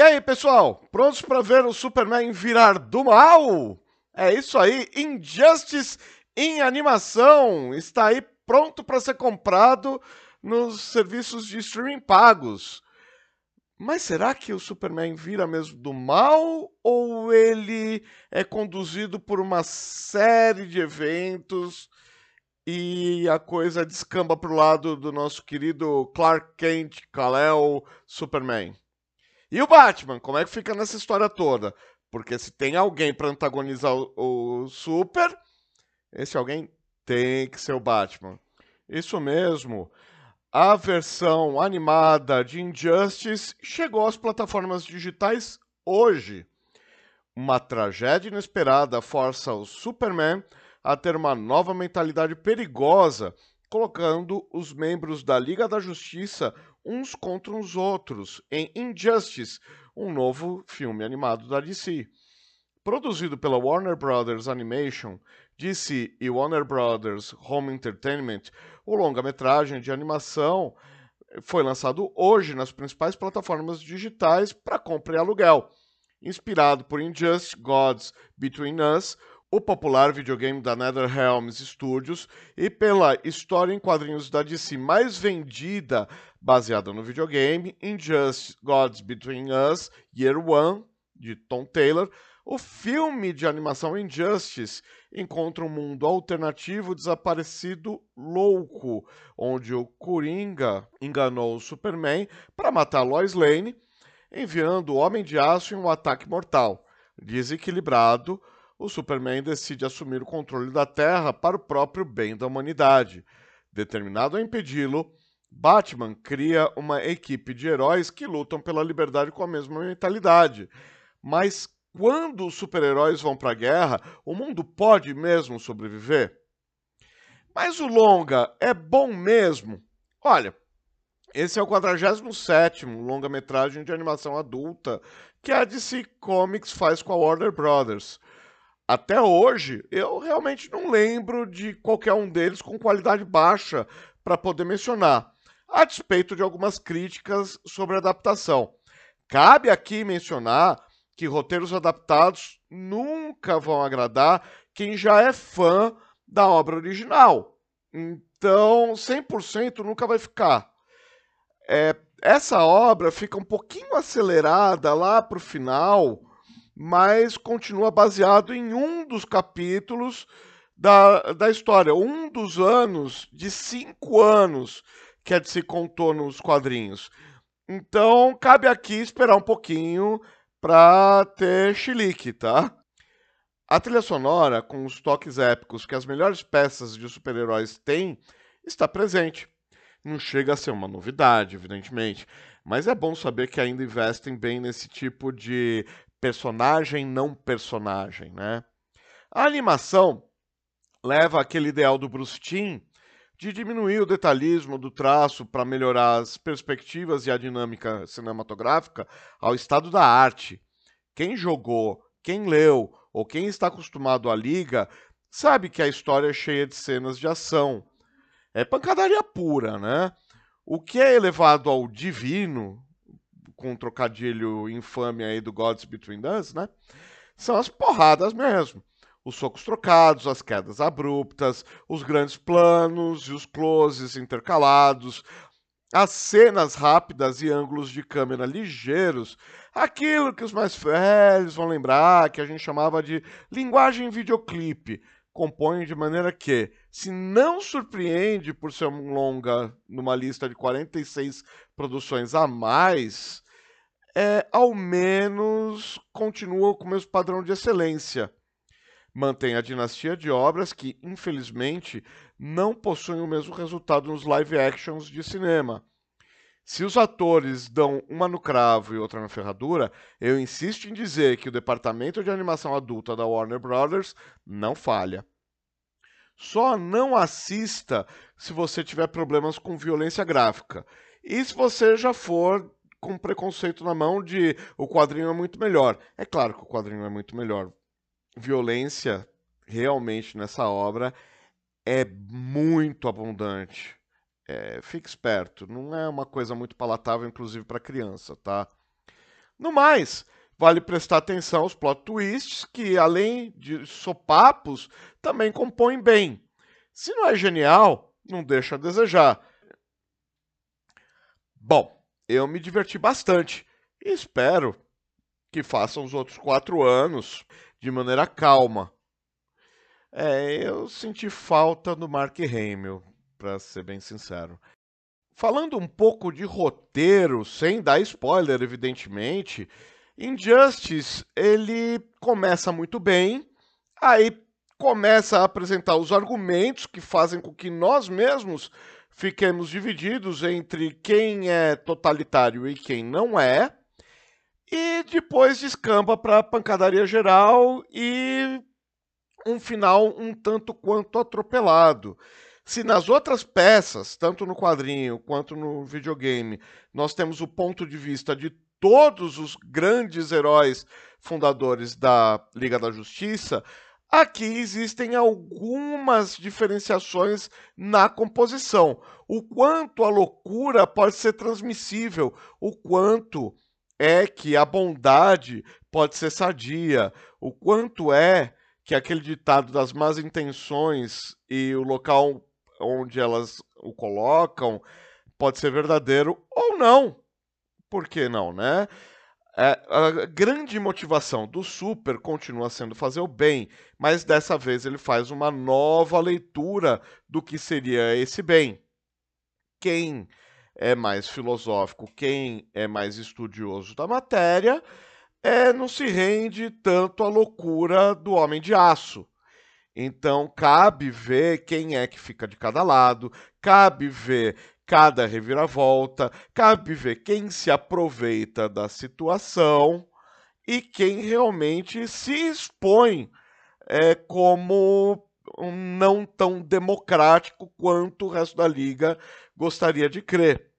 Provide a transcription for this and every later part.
E aí, pessoal, prontos para ver o Superman virar do mal? É isso aí, Injustice em animação está aí pronto para ser comprado nos serviços de streaming pagos. Mas será que o Superman vira mesmo do mal ou ele é conduzido por uma série de eventos e a coisa descamba para o lado do nosso querido Clark Kent, Kal-El, Superman? E o Batman, como é que fica nessa história toda? Porque se tem alguém para antagonizar o, o Super, esse alguém tem que ser o Batman. Isso mesmo. A versão animada de Injustice chegou às plataformas digitais hoje. Uma tragédia inesperada força o Superman a ter uma nova mentalidade perigosa, colocando os membros da Liga da Justiça uns contra os outros em Injustice, um novo filme animado da DC. Produzido pela Warner Brothers Animation, DC e Warner Brothers Home Entertainment, o longa-metragem de animação foi lançado hoje nas principais plataformas digitais para compra e aluguel. Inspirado por Injustice Gods Between Us, o popular videogame da NetherRealms Studios e pela história em quadrinhos da DC mais vendida baseada no videogame, Injustice Gods Between Us Year One, de Tom Taylor, o filme de animação Injustice encontra um mundo alternativo desaparecido louco, onde o Coringa enganou o Superman para matar Lois Lane, enviando o Homem de Aço em um ataque mortal. Desequilibrado, o Superman decide assumir o controle da Terra para o próprio bem da humanidade. Determinado a impedi-lo, Batman cria uma equipe de heróis que lutam pela liberdade com a mesma mentalidade. Mas quando os super-heróis vão para a guerra, o mundo pode mesmo sobreviver? Mas o longa é bom mesmo? Olha, esse é o 47 longa-metragem de animação adulta que a DC Comics faz com a Warner Brothers até hoje, eu realmente não lembro de qualquer um deles com qualidade baixa para poder mencionar, a despeito de algumas críticas sobre adaptação. Cabe aqui mencionar que roteiros adaptados nunca vão agradar quem já é fã da obra original. Então, 100% nunca vai ficar. É, essa obra fica um pouquinho acelerada lá para o final mas continua baseado em um dos capítulos da, da história, um dos anos de cinco anos que é de se contou nos quadrinhos. Então, cabe aqui esperar um pouquinho para ter chilique, tá? A trilha sonora, com os toques épicos que as melhores peças de super-heróis têm, está presente. Não chega a ser uma novidade, evidentemente, mas é bom saber que ainda investem bem nesse tipo de personagem não personagem, né? A animação leva aquele ideal do Bruce Timm de diminuir o detalhismo do traço para melhorar as perspectivas e a dinâmica cinematográfica ao estado da arte. Quem jogou, quem leu ou quem está acostumado à liga sabe que a história é cheia de cenas de ação. É pancadaria pura, né? O que é elevado ao divino, com um trocadilho infame aí do Gods Between Us, né? São as porradas mesmo. Os socos trocados, as quedas abruptas, os grandes planos e os closes intercalados, as cenas rápidas e ângulos de câmera ligeiros, aquilo que os mais velhos vão lembrar, que a gente chamava de linguagem videoclipe, compõem de maneira que, se não surpreende por ser um longa numa lista de 46 produções a mais, é, ao menos continua com o mesmo padrão de excelência. Mantém a dinastia de obras que, infelizmente, não possuem o mesmo resultado nos live actions de cinema. Se os atores dão uma no cravo e outra na ferradura, eu insisto em dizer que o departamento de animação adulta da Warner Brothers não falha. Só não assista se você tiver problemas com violência gráfica. E se você já for com preconceito na mão de o quadrinho é muito melhor. É claro que o quadrinho é muito melhor. Violência, realmente, nessa obra é muito abundante. É, fique esperto, não é uma coisa muito palatável, inclusive para criança, tá? No mais, vale prestar atenção aos plot twists, que além de sopapos, também compõem bem. Se não é genial, não deixa a desejar. Bom, eu me diverti bastante e espero que façam os outros quatro anos de maneira calma. É, eu senti falta do Mark Hamill, para ser bem sincero. Falando um pouco de roteiro, sem dar spoiler, evidentemente, Injustice ele começa muito bem, aí começa a apresentar os argumentos que fazem com que nós mesmos fiquemos divididos entre quem é totalitário e quem não é, e depois descamba para pancadaria geral e um final um tanto quanto atropelado. Se nas outras peças, tanto no quadrinho quanto no videogame, nós temos o ponto de vista de todos os grandes heróis fundadores da Liga da Justiça, aqui existem algumas diferenciações na composição. O quanto a loucura pode ser transmissível, o quanto é que a bondade pode ser sadia, o quanto é que aquele ditado das más intenções e o local onde elas o colocam pode ser verdadeiro ou não. Por que não, né? É, a grande motivação do Super continua sendo fazer o bem, mas dessa vez ele faz uma nova leitura do que seria esse bem. Quem é mais filosófico, quem é mais estudioso da matéria, é, não se rende tanto à loucura do homem de aço. Então, cabe ver quem é que fica de cada lado, cabe ver cada reviravolta, cabe ver quem se aproveita da situação e quem realmente se expõe é, como não tão democrático quanto o resto da liga gostaria de crer.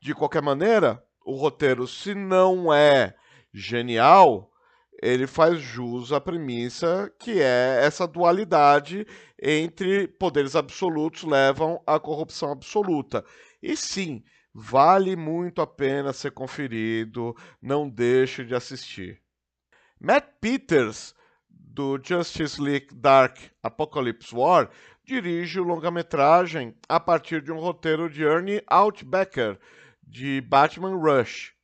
De qualquer maneira, o roteiro, se não é genial, ele faz jus à premissa que é essa dualidade entre poderes absolutos levam à corrupção absoluta. E sim, vale muito a pena ser conferido, não deixe de assistir. Matt Peters, do Justice League Dark Apocalypse War, dirige o longa-metragem a partir de um roteiro de Ernie Outbacker, de Batman Rush,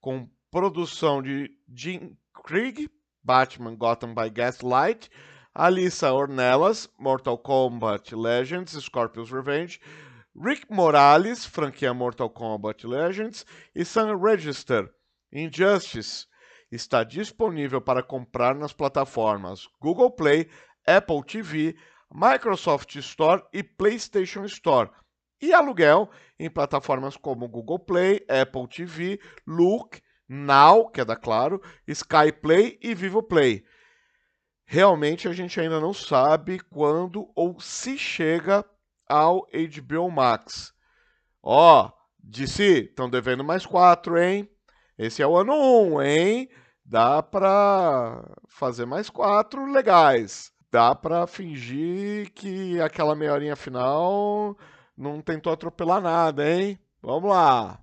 com produção de Jim Krieg, Batman Gotham by Gaslight, Alissa Ornelas, Mortal Kombat Legends, Scorpion's Revenge, Rick Morales, franquia Mortal Kombat Legends, e Sun Register, Injustice. Está disponível para comprar nas plataformas Google Play, Apple TV, Microsoft Store e PlayStation Store. E aluguel em plataformas como Google Play, Apple TV, Look Now, que é da Claro, Sky Play e Vivo Play. Realmente a gente ainda não sabe quando ou se chega ao HBO Max. Ó, oh, DC, estão devendo mais quatro, hein? Esse é o ano 1, um, hein? Dá pra fazer mais quatro legais. Dá pra fingir que aquela meia horinha final não tentou atropelar nada, hein? Vamos lá!